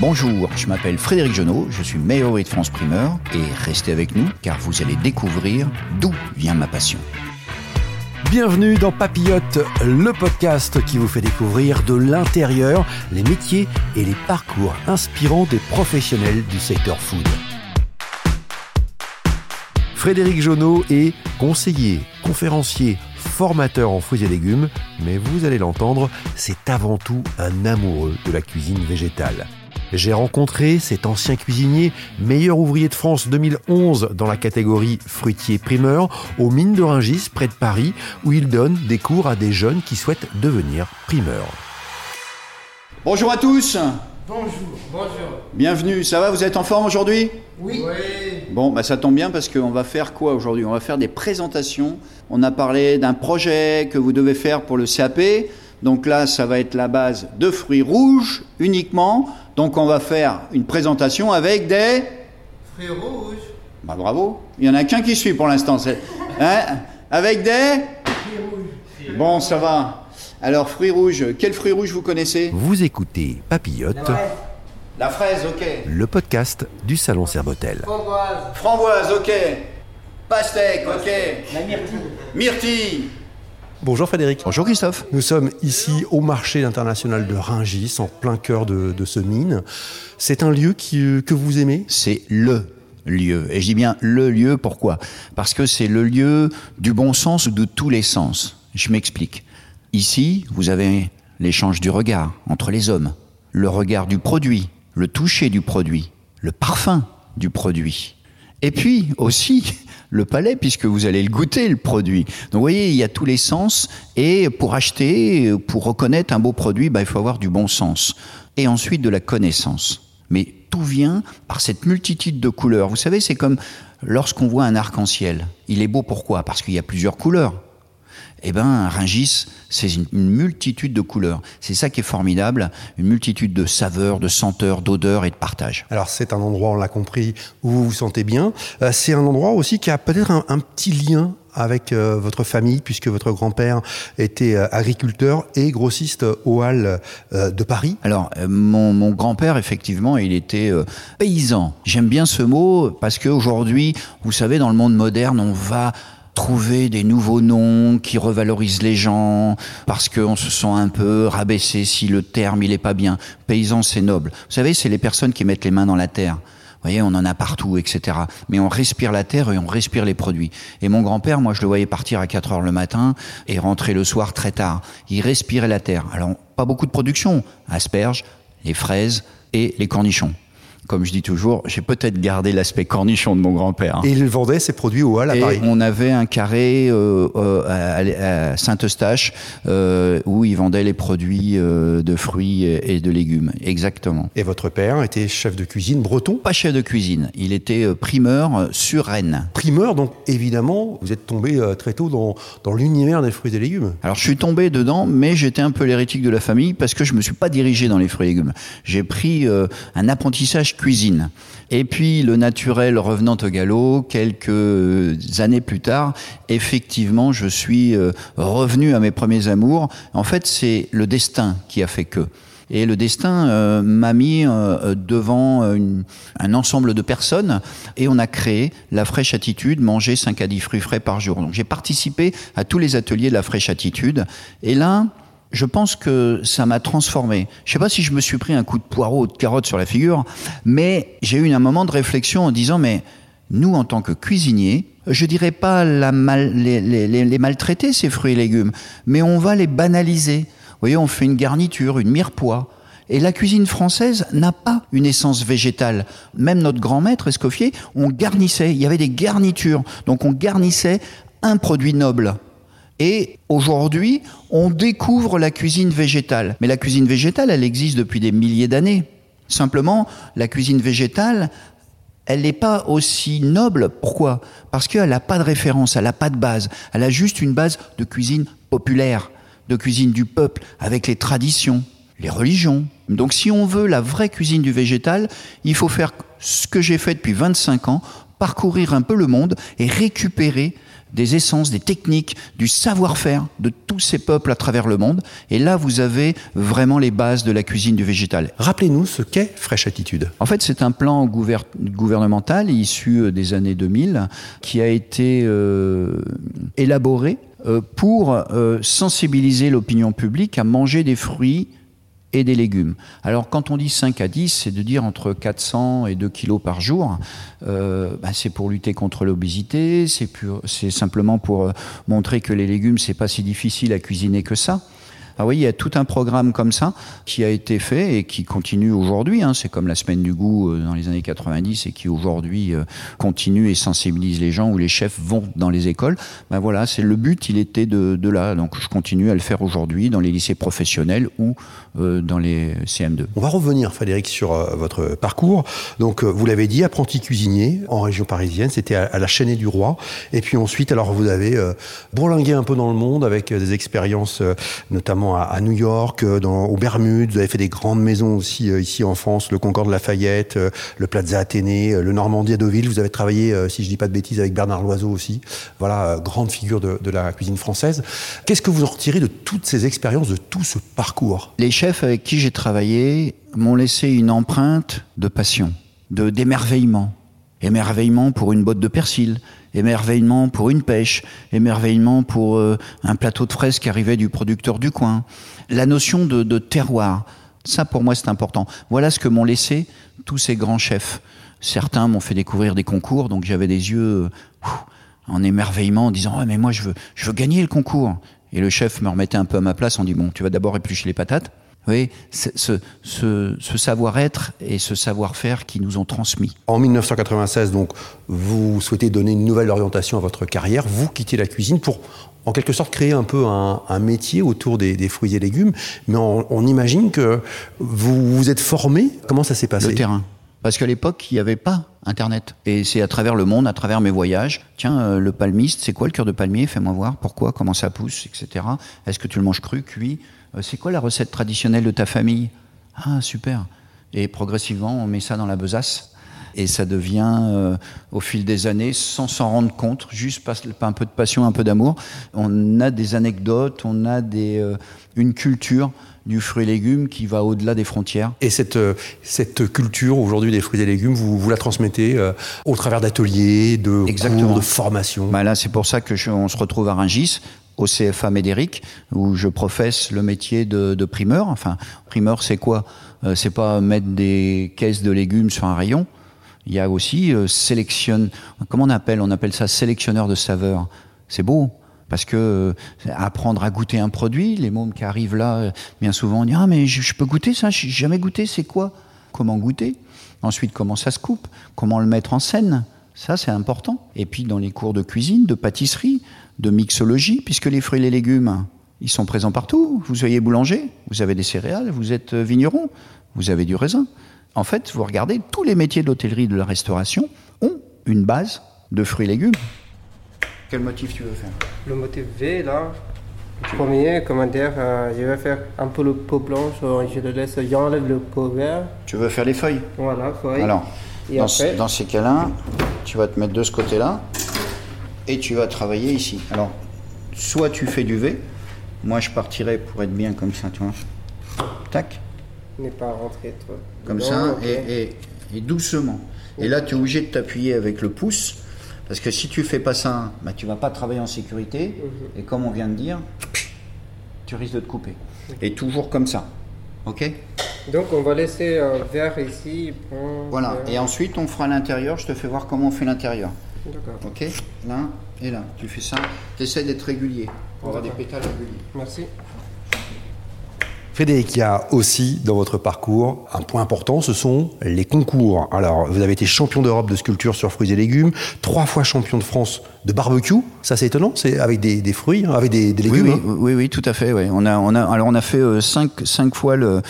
Bonjour, je m'appelle Frédéric Genot, je suis meilleur de France primeur et restez avec nous car vous allez découvrir d'où vient ma passion. Bienvenue dans Papillote, le podcast qui vous fait découvrir de l'intérieur les métiers et les parcours inspirants des professionnels du secteur food. Frédéric Jonot est conseiller, conférencier, formateur en fruits et légumes, mais vous allez l'entendre, c'est avant tout un amoureux de la cuisine végétale. J'ai rencontré cet ancien cuisinier, meilleur ouvrier de France 2011 dans la catégorie fruitier primeur, aux mines de Ringis, près de Paris, où il donne des cours à des jeunes qui souhaitent devenir primeurs. Bonjour à tous Bonjour, bonjour. Bienvenue, ça va, vous êtes en forme aujourd'hui? Oui. Bon, bah ça tombe bien parce qu'on va faire quoi aujourd'hui? On va faire des présentations. On a parlé d'un projet que vous devez faire pour le CAP. Donc là, ça va être la base de fruits rouges uniquement. Donc on va faire une présentation avec des... Fruits rouges. Bah bravo. Il y en a qu'un qui suit pour l'instant. Hein avec des... Fruits rouges. Bon, ça va. Alors, fruits rouges. Quels fruits rouges vous connaissez? Vous écoutez Papillote, La fraise, ok. le podcast du Salon Serbotel. Framboise. Framboise, ok. Pastèque, ok. La myrtille. Myrtille. Bonjour Frédéric. Bonjour Christophe. Nous sommes ici au marché international de Ringis, en plein cœur de, de ce mine. C'est un lieu qui, euh, que vous aimez? C'est le lieu. Et je dis bien le lieu, pourquoi? Parce que c'est le lieu du bon sens ou de tous les sens. Je m'explique. Ici, vous avez l'échange du regard entre les hommes, le regard du produit, le toucher du produit, le parfum du produit. Et puis aussi le palais, puisque vous allez le goûter, le produit. Donc vous voyez, il y a tous les sens. Et pour acheter, pour reconnaître un beau produit, bah, il faut avoir du bon sens. Et ensuite de la connaissance. Mais tout vient par cette multitude de couleurs. Vous savez, c'est comme lorsqu'on voit un arc-en-ciel. Il est beau pourquoi? Parce qu'il y a plusieurs couleurs. Eh ben, un Ringis, c'est une, une multitude de couleurs. C'est ça qui est formidable, une multitude de saveurs, de senteurs, d'odeurs et de partage. Alors c'est un endroit, on l'a compris, où vous vous sentez bien. Euh, c'est un endroit aussi qui a peut-être un, un petit lien avec euh, votre famille, puisque votre grand-père était euh, agriculteur et grossiste aux Halles euh, de Paris. Alors, euh, mon, mon grand-père, effectivement, il était euh, paysan. J'aime bien ce mot parce qu'aujourd'hui, vous savez, dans le monde moderne, on va trouver des nouveaux noms qui revalorisent les gens parce qu'on se sent un peu rabaissé si le terme il est pas bien. Paysan, c'est noble. Vous savez, c'est les personnes qui mettent les mains dans la terre. Vous voyez, on en a partout, etc. Mais on respire la terre et on respire les produits. Et mon grand-père, moi, je le voyais partir à 4 heures le matin et rentrer le soir très tard. Il respirait la terre. Alors, pas beaucoup de production. Asperges, les fraises et les cornichons. Comme je dis toujours, j'ai peut-être gardé l'aspect cornichon de mon grand-père. hein. Et il vendait ses produits aux Halles à Et Paris. on avait un carré euh, euh, à, à Saint-Eustache euh, où ils vendaient les produits de fruits et de légumes. Exactement. Et votre père était chef de cuisine breton? Pas chef de cuisine, il était primeur sur Rennes. Primeur, donc évidemment, vous êtes tombé très tôt dans, dans l'univers des fruits et légumes. Alors je suis tombé dedans, mais j'étais un peu l'hérétique de la famille parce que je me suis pas dirigé dans les fruits et légumes. J'ai pris un apprentissage cuisine. Et puis le naturel revenant au galop, quelques euh, années plus tard, effectivement, je suis euh, revenu à mes premiers amours. En fait, c'est le destin qui a fait que. Et le destin euh, m'a mis devant un ensemble de personnes et on a créé la fraîche attitude, manger 5 à 10 fruits frais par jour. Donc j'ai participé à tous les ateliers de la fraîche attitude. Et là, je pense que ça m'a transformé. Je sais pas si je me suis pris un coup de poireau ou de carotte sur la figure, mais j'ai eu un moment de réflexion en disant, mais nous, en tant que cuisiniers, je dirais pas les- les maltraiter, ces fruits et légumes, mais on va les banaliser. Vous voyez, on fait une garniture, une mirepoix. Et la cuisine française n'a pas une essence végétale. Même notre grand maître Escoffier, on garnissait, il y avait des garnitures. Donc on garnissait un produit noble. Et aujourd'hui, on découvre la cuisine végétale. Mais la cuisine végétale, elle existe depuis des milliers d'années. Simplement, la cuisine végétale, elle n'est pas aussi noble. Pourquoi? Parce qu'elle n'a pas de référence, elle n'a pas de base. Elle a juste une base de cuisine populaire, de cuisine du peuple, avec les traditions, les religions. Donc si on veut la vraie cuisine du végétal, il faut faire ce que j'ai fait depuis 25 ans, parcourir un peu le monde et récupérer des essences, des techniques, du savoir-faire de tous ces peuples à travers le monde. Et là, vous avez vraiment les bases de la cuisine du végétal. Rappelez-nous ce qu'est Fresh Attitude. En fait, c'est un plan gouver- gouvernemental issu euh, des années 2000 qui a été euh, élaboré euh, pour euh, sensibiliser l'opinion publique à manger des fruits et des légumes. Alors quand on dit 5 à 10, c'est de dire entre 400 et 2 kilos par jour. Euh, bah, c'est pour lutter contre l'obésité, c'est simplement pour euh, montrer que les légumes, c'est pas si difficile à cuisiner que ça. Ah oui, il y a tout un programme comme ça qui a été fait et qui continue aujourd'hui. hein. C'est comme la semaine du goût euh, dans les années 90 et qui aujourd'hui euh, continue et sensibilise les gens où les chefs vont dans les écoles. Ben voilà, c'est le but, il était de, de là. Donc je continue à le faire aujourd'hui dans les lycées professionnels euh, dans les CM2. On va revenir, Frédéric, sur euh, votre parcours. Donc, euh, vous l'avez dit, apprenti cuisinier en région parisienne, c'était à, à la Chaînée du Roi. Et puis ensuite, alors vous avez euh, bourlingué un peu dans le monde avec euh, des expériences, euh, notamment à, à New York, euh, dans, aux Bermudes. Vous avez fait des grandes maisons aussi euh, ici en France, le Concorde Lafayette, euh, le Plaza Athénée, euh, le Normandie à Deauville. Vous avez travaillé, euh, si je dis pas de bêtises, avec Bernard Loiseau aussi. Voilà, euh, grande figure de, de la cuisine française. Qu'est-ce que vous en retirez de toutes ces expériences, de tout ce parcours? Les chefs avec qui j'ai travaillé m'ont laissé une empreinte de passion, de d'émerveillement. Émerveillement pour une botte de persil, émerveillement pour une pêche, émerveillement pour euh, un plateau de fraises qui arrivait du producteur du coin. La notion de, terroir, ça pour moi c'est important. Voilà ce que m'ont laissé tous ces grands chefs. Certains m'ont fait découvrir des concours, donc j'avais des yeux en émerveillement en disant ah mais moi je veux gagner le concours. Et le chef me remettait un peu à ma place en dit bon tu vas d'abord éplucher les patates. Vous voyez, ce, ce, ce savoir-être et ce savoir-faire qui nous ont transmis. En 1996, donc, vous souhaitez donner une nouvelle orientation à votre carrière. Vous quittez la cuisine pour, en quelque sorte, créer un peu un, un métier autour des, des, fruits et légumes. Mais on, on, imagine que vous vous êtes formé. Comment ça s'est passé? Le terrain. Parce qu'à l'époque, il n'y avait pas Internet. Et c'est à travers le monde, à travers mes voyages. Tiens, euh, le palmiste, c'est quoi le cœur de palmier? Fais-moi voir. Pourquoi Comment ça pousse Etc. Est-ce que tu le manges cru, cuit? C'est quoi la recette traditionnelle de ta famille? Ah, super. Et progressivement, on met ça dans la besace. Et ça devient, euh, au fil des années, sans s'en rendre compte, juste pas, un peu de passion, un peu d'amour. On a des anecdotes, on a des, euh, une culture du fruit et légumes qui va au-delà des frontières. Et cette, euh, cette culture aujourd'hui des fruits et légumes, vous, vous la transmettez euh, au travers d'ateliers, de Exactement. cours, de formations? Bah Là, c'est pour ça que je, on se retrouve à Rungis, au CFA Médéric, où je professe le métier de, primeur. Enfin, primeur, c'est quoi? Euh, C'est pas mettre des caisses de légumes sur un rayon. Il y a aussi euh, sélectionne. Comment on appelle? On appelle ça sélectionneur de saveurs. C'est beau parce que euh, apprendre à goûter un produit, les mômes qui arrivent là, bien souvent on dit ah mais je, je peux goûter ça, j'ai jamais goûté, c'est quoi? Comment goûter? Ensuite comment ça se coupe? Comment le mettre en scène? Ça c'est important. Et puis dans les cours de cuisine, de pâtisserie, de mixologie, puisque les fruits et les légumes, ils sont présents partout. Vous soyez boulanger, vous avez des céréales, vous êtes vigneron, vous avez du raisin. En fait, vous regardez, tous les métiers de l'hôtellerie et de la restauration ont une base de fruits et légumes. Quel motif tu veux faire? Le motif V, là, premier, comment dire, euh, je vais faire un peu le pot blanc, je le laisse, j'enlève le pot vert. Tu veux faire les feuilles? Voilà, feuilles. Alors, Et dans, après- ce- dans ces cas-là, tu vas te mettre de ce côté-là et tu vas travailler ici. Alors, soit tu fais du V, moi je partirais pour être bien comme ça, tu vois. Tac, n'est pas rentré trop. comme ça, ok. et, et- et doucement. Et là, tu es obligé de t'appuyer avec le pouce, parce que si tu fais pas ça, bah, tu vas pas travailler en sécurité, Mhm. et comme on vient de dire, tu risques de te couper. Et toujours comme ça, ok? Donc on va laisser un verre ici. Voilà, verre. et ensuite on fera l'intérieur, je te fais voir comment on fait l'intérieur. D'accord. Ok Là et là. Tu fais ça. Tu essaies d'être régulier. On aura des pétales réguliers. Merci. Frédéric, il y a aussi dans votre parcours un point important, ce sont les concours. Alors, vous avez été champion d'Europe de sculpture sur fruits et légumes, trois fois champion de France de barbecue. Ça, c'est étonnant. C'est avec des, fruits, hein, avec des, légumes. Oui, hein. oui, oui, tout à fait. On a, on a, alors on a fait euh, cinq, cinq fois le,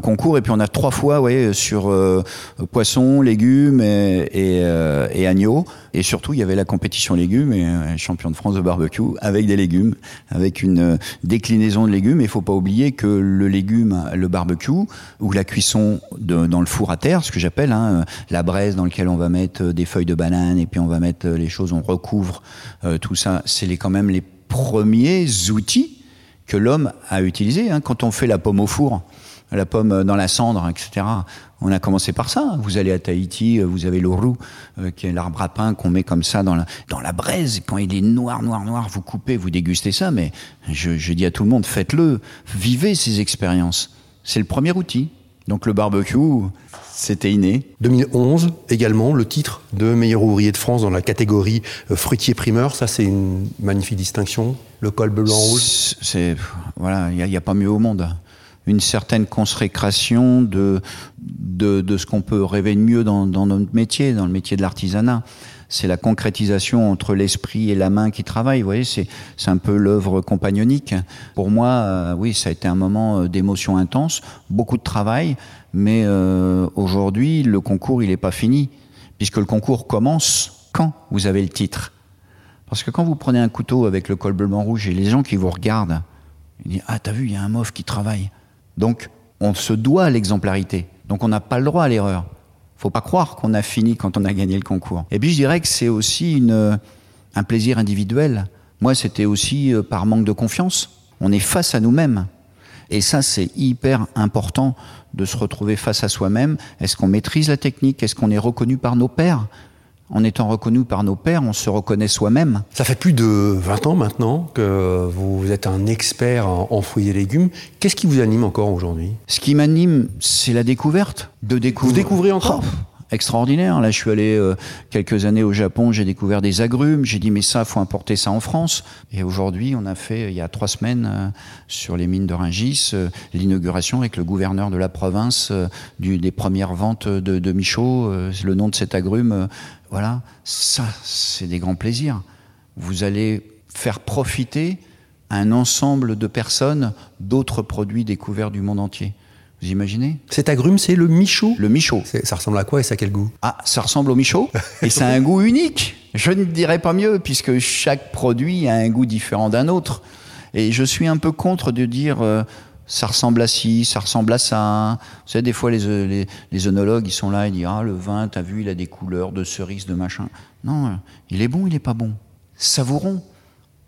concours et puis on a trois fois, ouais, sur euh, poisson, légumes et, et, euh, et, agneau. Et surtout, il y avait la compétition légumes et champion de France de barbecue avec des légumes, avec une déclinaison de légumes. Il faut pas oublier que le légume, le barbecue ou la cuisson de, dans le four à terre, ce que j'appelle hein, la braise dans laquelle on va mettre des feuilles de banane et puis on va mettre les choses, on recouvre euh, tout ça, c'est quand même les premiers outils que l'homme a utilisés. Hein. Quand on fait la pomme au four, la pomme dans la cendre, etc. On a commencé par ça. Vous allez à Tahiti, euh, vous avez l'ourou, euh, qui est l'arbre à pain qu'on met comme ça dans la, dans la braise. Quand il est noir, noir, noir, vous coupez, vous dégustez ça. Mais je dis à tout le monde, faites-le, vivez ces expériences. C'est le premier outil. Donc le barbecue, c'était inné. 2011 également, le titre de meilleur ouvrier de France dans la catégorie euh, fruitier primeur. Ça, c'est une magnifique distinction. Le col blanc rouge. C'est voilà, il n'y a, pas mieux au monde. Une certaine consécration de de, de ce qu'on peut rêver de mieux dans, dans notre métier, dans le métier de l'artisanat c'est la concrétisation entre l'esprit et la main qui travaillent. Vous voyez, c'est, un peu l'œuvre compagnonique. Pour moi, euh, oui, ça a été un moment euh, d'émotion intense, beaucoup de travail, mais euh, aujourd'hui, le concours, il n'est pas fini, puisque le concours commence quand vous avez le titre. Parce que quand vous prenez un couteau avec le col blanc rouge et les gens qui vous regardent, ils disent Ah, t'as vu, il y a un mof qui travaille. Donc, on se doit à l'exemplarité. Donc, on n'a pas le droit à l'erreur faut pas croire qu'on a fini quand on a gagné le concours. Et puis je dirais que c'est aussi une, un plaisir individuel. Moi, c'était aussi euh, par manque de confiance. On est face à nous-mêmes. Et ça, c'est hyper important de se retrouver face à soi-même. Est-ce qu'on maîtrise la technique? Est-ce qu'on est reconnu par nos pairs? En étant reconnu par nos pères, on se reconnaît soi-même. Ça fait plus de 20 ans maintenant que vous êtes un expert en fruits et légumes. Qu'est-ce qui vous anime encore aujourd'hui? Ce qui m'anime, c'est la découverte. De découvrir. Vous découvrez encore? Oh, extraordinaire. Là, je suis allé euh, quelques années au Japon, j'ai découvert des agrumes. J'ai dit, mais ça, faut importer ça en France. Et aujourd'hui, on a fait, il y a trois semaines, euh, sur les mines de Ringis, euh, l'inauguration avec le gouverneur de la province des premières ventes de, de Michaud. le nom de cet agrume, voilà. Ça, c'est des grands plaisirs. Vous allez faire profiter un ensemble de personnes d'autres produits découverts du monde entier. Vous imaginez Cet agrume, c'est le michaud Le michaud. Ça ressemble à quoi et ça a quel goût? Ah, ça ressemble au michaud et ça a un goût unique. Je ne dirais pas mieux, puisque chaque produit a un goût différent d'un autre. Et je suis un peu contre de dire euh, ça ressemble à ci, ça ressemble à ça. Vous savez, des fois, les, les, les œnologues, ils sont là, ils disent Ah, le vin, t'as vu, il a des couleurs de cerise, de machin. Non, il est bon, il est pas bon. Savourons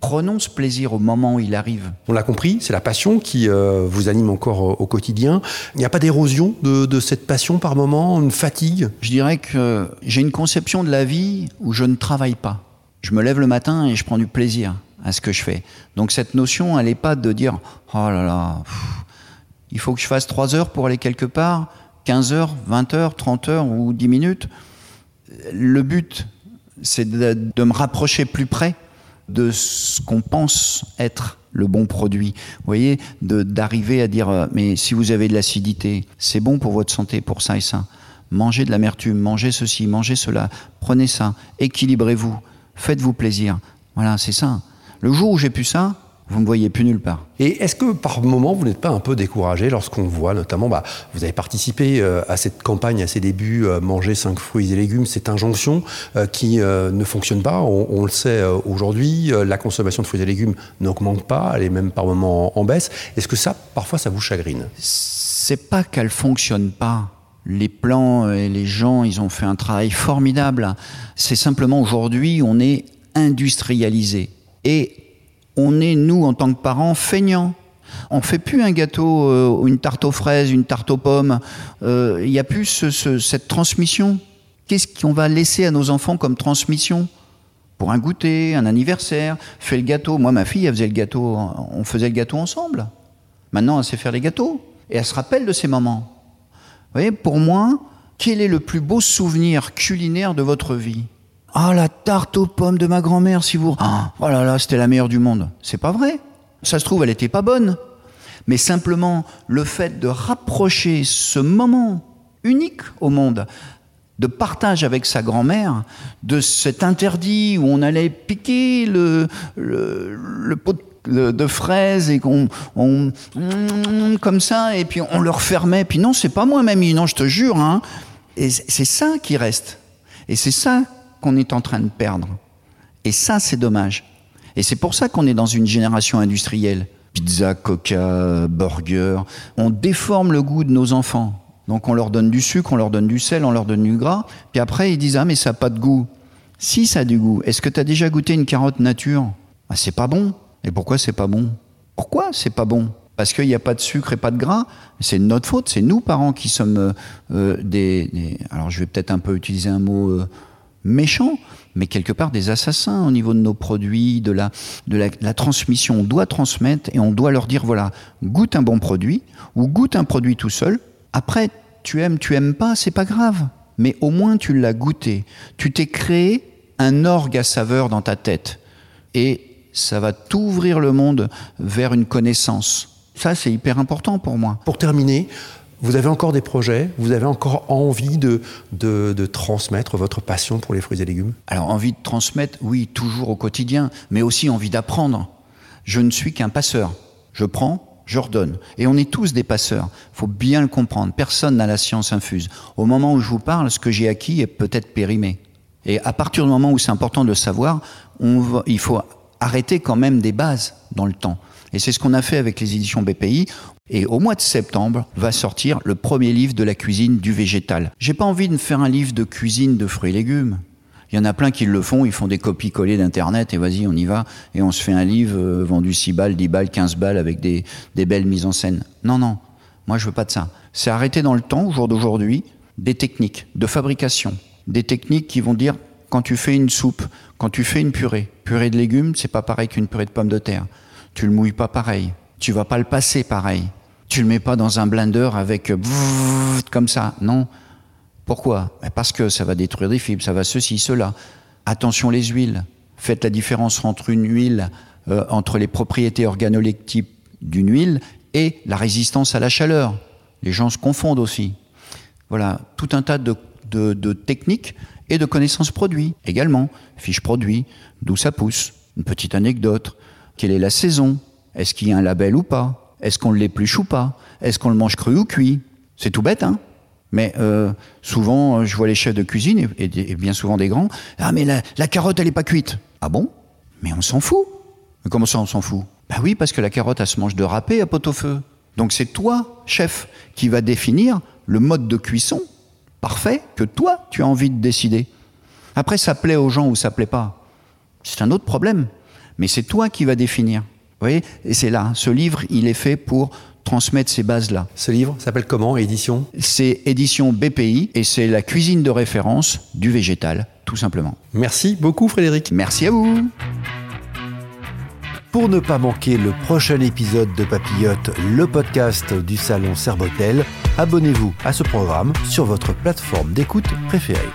prenons ce plaisir au moment où il arrive. On l'a compris, c'est la passion qui euh, vous anime encore euh, au quotidien. Il n'y a pas d'érosion de, cette passion par moment, une fatigue? Je dirais que j'ai une conception de la vie où je ne travaille pas. Je me lève le matin et je prends du plaisir à ce que je fais. Donc cette notion, elle n'est pas de dire oh là là, il faut que je fasse 3 heures pour aller quelque part, 15 heures, 20 heures, 30 heures ou 10 minutes. Le but, c'est de me rapprocher plus près de ce qu'on pense être le bon produit. Vous voyez, d'arriver à dire, euh, mais si vous avez de l'acidité, c'est bon pour votre santé, pour ça et ça. Mangez de l'amertume, mangez ceci, mangez cela, prenez ça, équilibrez-vous, faites-vous plaisir. Voilà, c'est ça. Le jour où j'ai pu ça, vous ne voyez plus nulle part. Et est-ce que par moment, vous n'êtes pas un peu découragé lorsqu'on voit notamment, bah, vous avez participé euh, à cette campagne à ses débuts, euh, manger 5 fruits et légumes, cette injonction euh, qui ne fonctionne pas. On, le sait aujourd'hui, la consommation de fruits et légumes n'augmente pas, elle est même par moments en, baisse. Est-ce que ça, parfois, ça vous chagrine? C'est pas qu'elle fonctionne pas les plans et les gens, ils ont fait un travail formidable. C'est simplement aujourd'hui, on est industrialisé. Et on est, nous, en tant que parents, feignants. On fait plus un gâteau, euh, une tarte aux fraises, une tarte aux pommes. Euh, il n'y a plus cette transmission. Qu'est-ce qu'on va laisser à nos enfants comme transmission Pour un goûter, un anniversaire, fait le gâteau? Moi, ma fille, elle faisait le gâteau, on faisait le gâteau ensemble. Maintenant, elle sait faire les gâteaux. Et elle se rappelle de ces moments. Vous voyez, pour moi, quel est le plus beau souvenir culinaire de votre vie? Ah, la tarte aux pommes de ma grand-mère, si vous. Ah, oh là là, c'était la meilleure du monde. C'est pas vrai. Ça se trouve, elle était pas bonne. Mais simplement, le fait de rapprocher ce moment unique au monde de partage avec sa grand-mère, de cet interdit où on allait piquer le, le, pot de, fraises et qu'on on, comme ça et puis on le refermait puis non c'est pas moi mamie non je te jure hein et c'est ça qui reste et c'est ça qu'on est en train de perdre et ça c'est dommage et c'est pour ça qu'on est dans une génération industrielle pizza coca burger on déforme le goût de nos enfants donc on leur donne du sucre, on leur donne du sel, on leur donne du gras. Puis après, ils disent Ah, mais ça n'a pas de goût. Si ça a du goût, est-ce que tu as déjà goûté une carotte nature? Ah, C'est pas bon. Et pourquoi c'est pas bon? Pourquoi c'est pas bon? Parce qu'il n'y a pas de sucre et pas de gras. C'est notre faute. C'est nous, parents, qui sommes euh, euh, des, Alors je vais peut-être un peu utiliser un mot euh, méchant, mais quelque part des assassins au niveau de nos produits, de la, de la, transmission. On doit transmettre et on doit leur dire voilà, goûte un bon produit ou goûte un produit tout seul après, tu aimes, tu aimes pas, c'est pas grave. Mais au moins tu l'as goûté. Tu t'es créé un orgue à saveur dans ta tête. Et ça va t'ouvrir le monde vers une connaissance. Ça, c'est hyper important pour moi. Pour terminer, vous avez encore des projets? Vous avez encore envie de, de, transmettre votre passion pour les fruits et légumes? Alors, envie de transmettre, oui, toujours au quotidien, mais aussi envie d'apprendre. Je ne suis qu'un passeur. Je prends, j'ordonne. Et on est tous des passeurs. faut bien le comprendre. Personne n'a la science infuse. Au moment où je vous parle, ce que j'ai acquis est peut-être périmé. Et à partir du moment où c'est important de le savoir, il faut arrêter quand même des bases dans le temps. Et c'est ce qu'on a fait avec les éditions BPI. Et au mois de septembre va sortir le premier livre de la cuisine du végétal. J'ai pas envie de faire un livre de cuisine de fruits et légumes. Il y en a plein qui le font, ils font des copies collées d'internet et vas-y, on y va et on se fait un livre euh, vendu 6 balles, 10 balles, 15 balles avec des, des belles mises en scène. Non, non, moi je veux pas de ça. C'est arrêter dans le temps, au jour d'aujourd'hui, des techniques de fabrication, des techniques qui vont dire quand tu fais une soupe, quand tu fais une purée, purée de légumes, c'est pas pareil qu'une purée de pommes de terre. Tu le mouilles pas pareil, tu vas pas le passer pareil. Tu le mets pas dans un blender avec comme ça, non. Pourquoi? Ben, Parce que ça va détruire des fibres, ça va ceci, cela. Attention les huiles. Faites la différence entre une huile, euh, entre les propriétés organoleptiques d'une huile et la résistance à la chaleur. Les gens se confondent aussi. Voilà, tout un tas de, techniques et de connaissances produits également. Fiche produit, d'où ça pousse. Une petite anecdote. Quelle est la saison? Est-ce qu'il y a un label ou pas? Est-ce qu'on l'épluche ou pas? Est-ce qu'on le mange cru ou cuit? C'est tout bête, hein? Mais euh, souvent, je vois les chefs de cuisine, et, bien souvent des grands, ah mais la, carotte, elle n'est pas cuite. Ah bon? Mais on s'en fout. Mais comment ça, on s'en fout? Bah oui, parce que la carotte, elle se mange de râpé à pot-au-feu. Donc c'est toi, chef, qui va définir le mode de cuisson parfait que toi, tu as envie de décider. Après, ça plaît aux gens ou ça plaît pas. C'est un autre problème. Mais c'est toi qui vas définir. Vous voyez? Et c'est là, ce livre, il est fait pour transmettre ces bases-là. Ce livre s'appelle comment, édition? C'est édition BPI et c'est la cuisine de référence du végétal, tout simplement. Merci beaucoup Frédéric. Merci à vous. Pour ne pas manquer le prochain épisode de Papillote, le podcast du salon Serbotel, abonnez-vous à ce programme sur votre plateforme d'écoute préférée.